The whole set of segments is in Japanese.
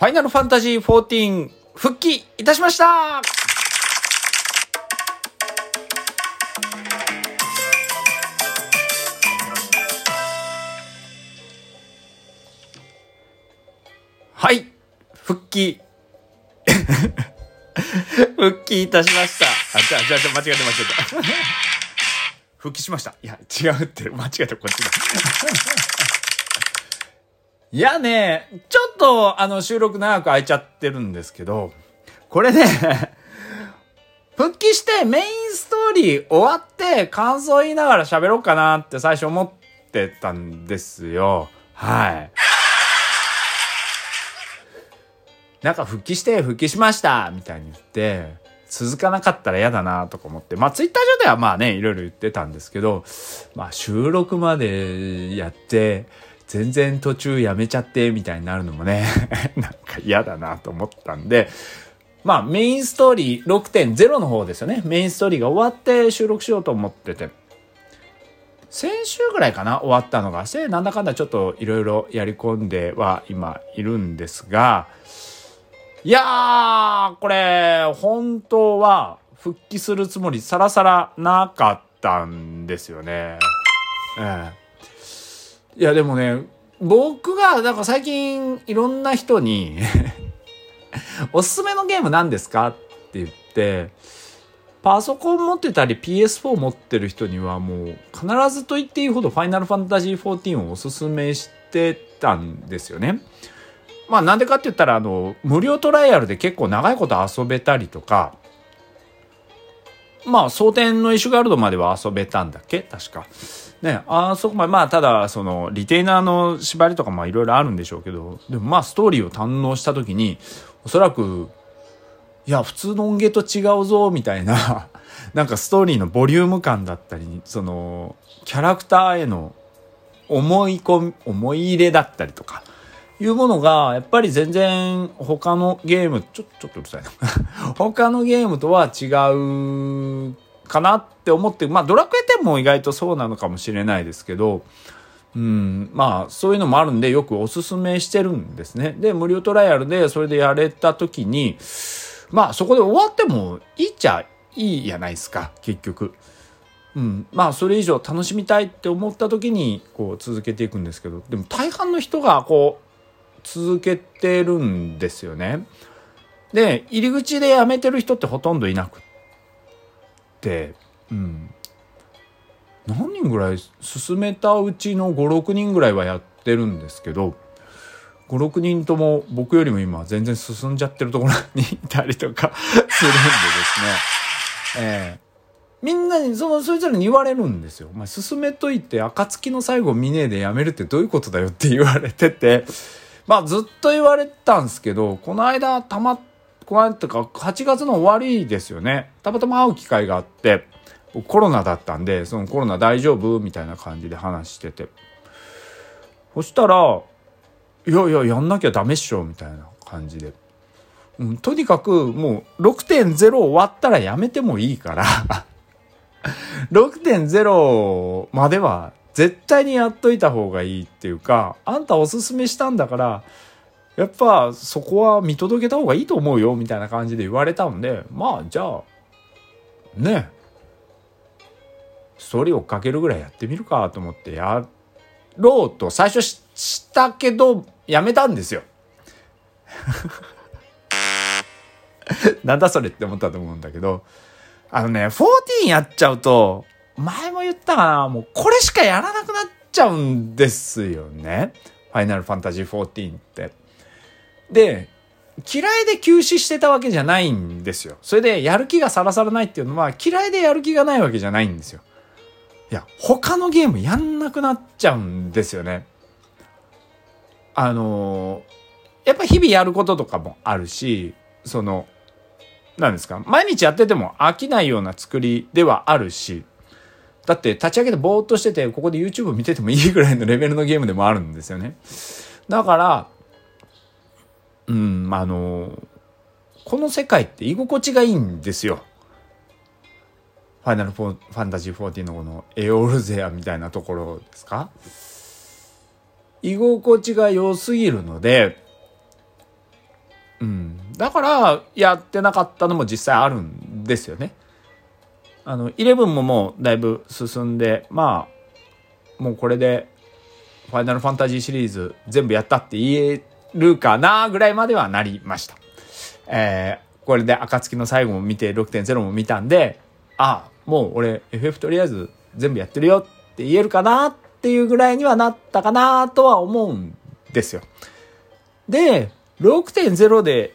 ファイナルファンタジー14復帰いたしましたはい、復帰。復帰いたしました。あ、じゃあ、じゃあ、じゃあ間違えた、間違えた。復帰しました。いや、違うって、間違えた、こっちだ。いやね、ちょっと、あの、収録長く空いちゃってるんですけど、これね、復帰してメインストーリー終わって感想言いながら喋ろうかなって最初思ってたんですよ。はい。なんか復帰して復帰しましたみたいに言って、続かなかったら嫌だなとか思って、まあツイッター上ではまあね、いろいろ言ってたんですけど、まあ収録までやって、全然途中やめちゃってみたいになるのもね、なんか嫌だなと思ったんで、まあメインストーリー6.0の方ですよね。メインストーリーが終わって収録しようと思ってて。先週ぐらいかな終わったのが。で、なんだかんだちょっといろいろやり込んでは今いるんですが、いやー、これ、本当は復帰するつもりさらさらなかったんですよね。ええ。いや、でもね、僕が、なんか最近いろんな人に おすすめのゲーム何ですかって言って、パソコン持ってたり PS4 持ってる人にはもう必ずと言っていいほどファイナルファンタジー14をおすすめしてたんですよね。まあなんでかって言ったらあの無料トライアルで結構長いこと遊べたりとかまあ蒼天のイシュガルドまでは遊べたんだっけ？確か。ね、あそこまで、まあ、ただ、その、リテイナーの縛りとか、まあ、いろいろあるんでしょうけど、でも、まあ、ストーリーを堪能したときに、おそらく、いや、普通の音源と違うぞ、みたいな、なんかストーリーのボリューム感だったり、その、キャラクターへの思い込み、思い入れだったりとか、いうものが、やっぱり全然他のゲーム、ちょ、ちょっとうるさいな。他のゲームとは違うかなって思って、まあドラクエ10も意外とそうなのかもしれないですけど、うん、まあそういうのもあるんでよくおすすめしてるんですね。で、無料トライアルでそれでやれた時に、まあそこで終わってもいいっちゃいいじゃないですか、結局。うん、まあそれ以上楽しみたいって思った時にこう続けていくんですけど、でも大半の人がこう続けてるんですよね。で、入り口でやめてる人ってほとんどいなくって、うん。何人ぐらい進めたうちの5、6人ぐらいはやってるんですけど、5、6人とも僕よりも今全然進んじゃってるところにいたりとか するんでですね。ええみんなに、その、それぞれに言われるんですよ。お前進めといて、暁の最後見ねえでやめるってどういうことだよって言われてて、まあずっと言われたんですけど、この間たま、この間ってか8月の終わりですよね。たまたま会う機会があって、コロナだったんで、そのコロナ大丈夫みたいな感じで話してて。そしたら、いやいや、やんなきゃダメっしょ、みたいな感じで。うん、とにかくもう6.0終わったらやめてもいいから、6.0までは絶対にやっといた方がいいっていうか、あんたおすすめしたんだから、やっぱそこは見届けた方がいいと思うよ、みたいな感じで言われたんで、まあじゃあ、ねストーリーをかけるぐらいやってみるかと思ってやろうと最初ししたけど、やめたんですよ。なんだそれって思ったと思うんだけど、あのね、14やっちゃうと、前も言ったかな、もうこれしかやらなくなっちゃうんですよね。ファイナルファンタジー14って。で、嫌いで休止してたわけじゃないんですよ。それでやる気がさらさらないっていうのは嫌いでやる気がないわけじゃないんですよ。いや、他のゲームやんなくなっちゃうんですよね。あのやっぱ日々やることとかもあるし、その、なんですか毎日やってても飽きないような作りではあるし、だって立ち上げてぼーっとしてて、ここで YouTube 見ててもいいぐらいのレベルのゲームでもあるんですよね。だから、うん、あの、この世界って居心地がいいんですよ。ファイナルフォファンタジー14のこのエオルゼアみたいなところですか？居心地が良すぎるので、うん。だから、やってなかったのも実際あるんですよね。あの、11ももうだいぶ進んで、まあ、もうこれで、ファイナルファンタジーシリーズ全部やったって言えるかなぐらいまではなりました。えー、これで暁の最後も見て6.0も見たんで、あ、もう俺 FF とりあえず全部やってるよって言えるかなっていうぐらいにはなったかなとは思うんですよ。で、6.0で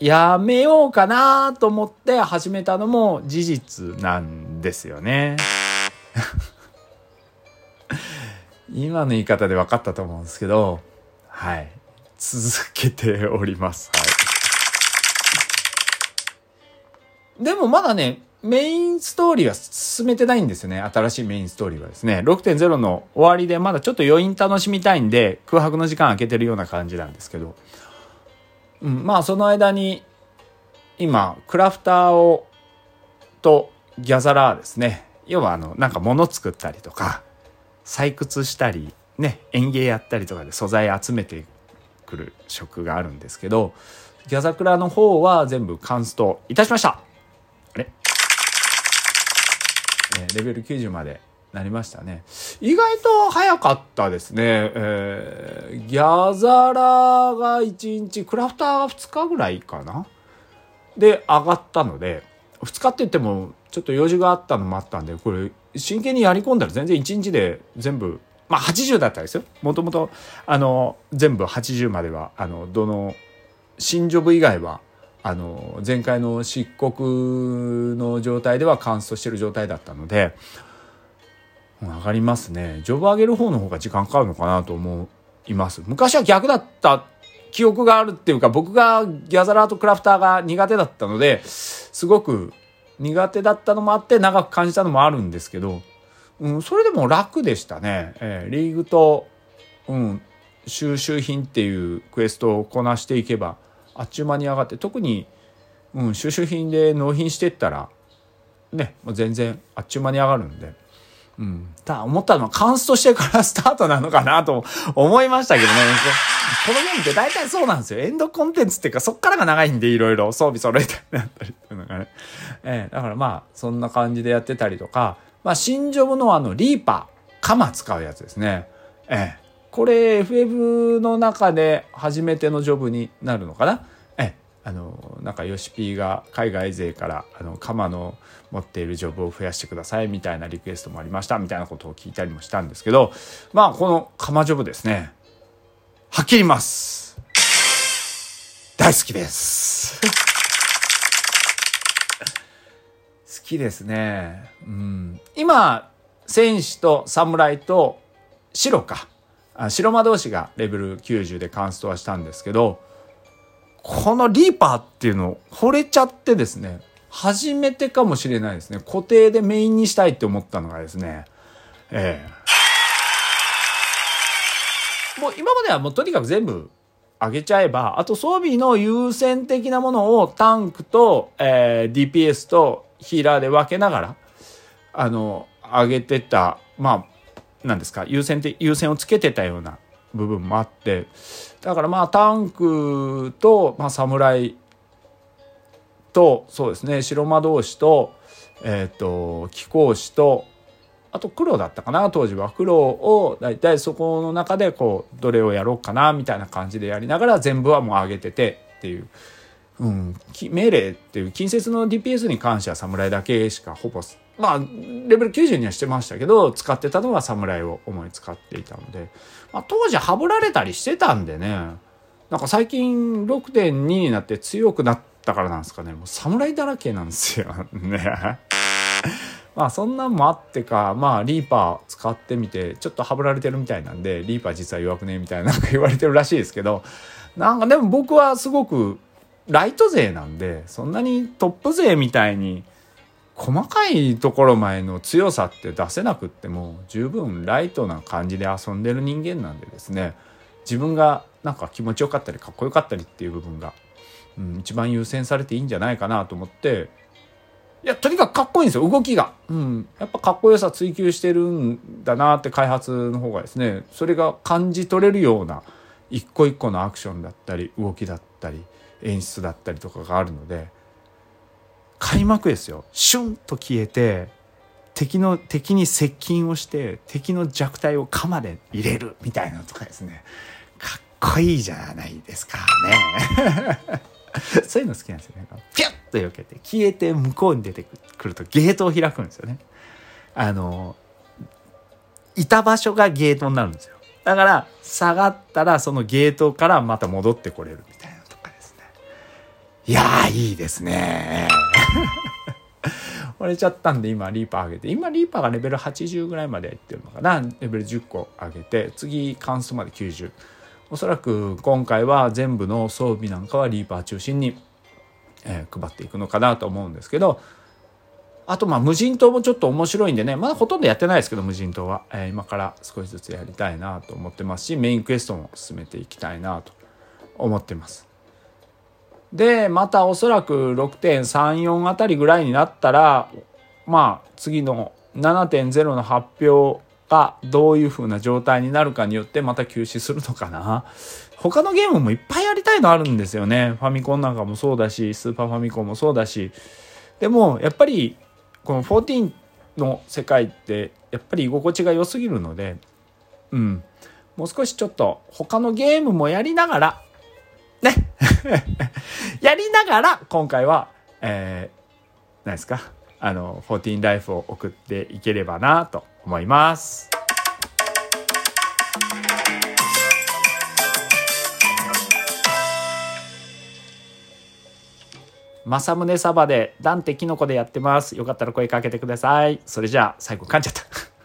やめようかなと思って始めたのも事実なんですよね。今の言い方で分かったと思うんですけど、はい。続けております。はい。でもまだね、メインストーリーは進めてないんですよね。新しいメインストーリーはですね。6.0の終わりでまだちょっと余韻楽しみたいんで、空白の時間空けてるような感じなんですけど。うん、まあその間に、今、クラフターを、とギャザラーですね。要はあの、なんか物作ったりとか、採掘したり、ね、園芸やったりとかで素材集めてくる職があるんですけど、ギャザクラの方は全部カンストいたしました。あれ？えー、レベル90まで。なりましたね。意外と早かったですね。えー、ギャザラが1日、クラフターが2日ぐらいかなで上がったので、2日って言ってもちょっと用事があったのもあったんで、これ真剣にやり込んだら全然1日で全部、まあ80だったんですよ。もともと、あの、全部80までは、あの、どの、新ジョブ以外はあの前回の漆黒の状態では乾燥してる状態だったので上がりますね。ジョブ上げる方の方が時間かかるのかなと思います。昔は逆だった記憶があるっていうか僕がギャザラーとクラフターが苦手だったのですごく苦手だったのもあって長く感じたのもあるんですけど、うん、それでも楽でしたね、えー、リーグと、うん、収集品っていうクエストをこなしていけばあっちゅう間に上がって特に、うん、収集品で納品してったらね全然あっちゅう間に上がるんで。うん、ただ思ったのはカンストしてからスタートなのかなと思いましたけどね。このゲームって大体そうなんですよ。エンドコンテンツっていうかそっからが長いんでいろいろ装備揃えたりなったりっていうのがね。えー、だからまあそんな感じでやってたりとか、まあ新ジョブのあのリーパー、カマ使うやつですね。えー、これ FF の中で初めてのジョブになるのかなあのなんかヨシピーが海外勢からあのカマの持っているジョブを増やしてくださいみたいなリクエストもありましたみたいなことを聞いたりもしたんですけどまあこのカマジョブですね。はっきり言います。大好きです。好きですね。うん。今戦士と侍と白か。白魔同士がレベル90でカンストはしたんですけど、このリーパーっていうの惚れちゃってですね、初めてかもしれないですね。固定でメインにしたいって思ったのがですね、ええ、もう今まではもうとにかく全部上げちゃえば、あと装備の優先的なものをタンクと、えー、DPS とヒーラーで分けながら、あの、上げてた、まあ、なんですか優先で優先をつけてたような部分もあってだからまあタンクと、まあ、侍とそうですね白魔導士と,、えーと、貴公子とあと黒だったかな当時は黒を大体そこの中でこうどれをやろうかなみたいな感じでやりながら全部はもう上げててっていう。うん、命令っていう近接の DPS に関しては侍だけしかほぼまあ、レベル90にはしてましたけど、使ってたのは侍を主に使っていたので、まあ、当時ハブられたりしてたんでね、なんか最近6.2になって強くなったからなんですかね、もう侍だらけなんですよね。まあそんなんもあってか、まあリーパー使ってみて、ちょっとハブられてるみたいなんで、リーパー実は弱くねみたいななんか言われてるらしいですけど、なんかでも僕はすごくライト勢なんで、そんなにトップ勢みたいに細かいところ前の強さって出せなくっても十分ライトな感じで遊んでる人間なんでですね自分がなんか気持ちよかったりかっこよかったりっていう部分が、うん、一番優先されていいんじゃないかなと思っていやとにかくかっこいいんですよ動きが、うん、やっぱかっこよさ追求してるんだなって開発の方がですねそれが感じ取れるような一個一個のアクションだったり動きだったり演出だったりとかがあるので開幕ですよ。シュンと消えて敵の敵に接近をして敵の弱体を鎌で入れるみたいなのとかですね。かっこいいじゃないですかね。そういうの好きなんですよね。ピュッと避けて消えて向こうに出てくるとゲートを開くんですよね。あのいた場所がゲートになるんですよ。だから下がったらそのゲートからまた戻ってこれるみたいな。いやーいいですね。折れちゃったんで今リーパー上げて。今リーパーがレベル80ぐらいまでいってるのかな。レベル10個上げて次関数まで90おそらく今回は全部の装備なんかはリーパー中心に、えー、配っていくのかなと思うんですけど。あとまあ無人島もちょっと面白いんでね。まだほとんどやってないですけど無人島は、えー、今から少しずつやりたいなと思ってますしメインクエストも進めていきたいなと思ってます。で、またおそらく6.34あたりぐらいになったら、まあ次の7.0の発表がどういう風な状態になるかによってまた休止するのかな。他のゲームもいっぱいやりたいのあるんですよね。ファミコンなんかもそうだし、スーパーファミコンもそうだし。でも、やっぱり、この14の世界って、やっぱり居心地が良すぎるので、うん。もう少しちょっと他のゲームもやりながら、ね。やりながら、今回は、えー、何ですか？あの、14ライフを送っていければなと思います。正宗サバで、ダンテキノコでやってます。よかったら声かけてください。それじゃあ、最後噛んじゃった。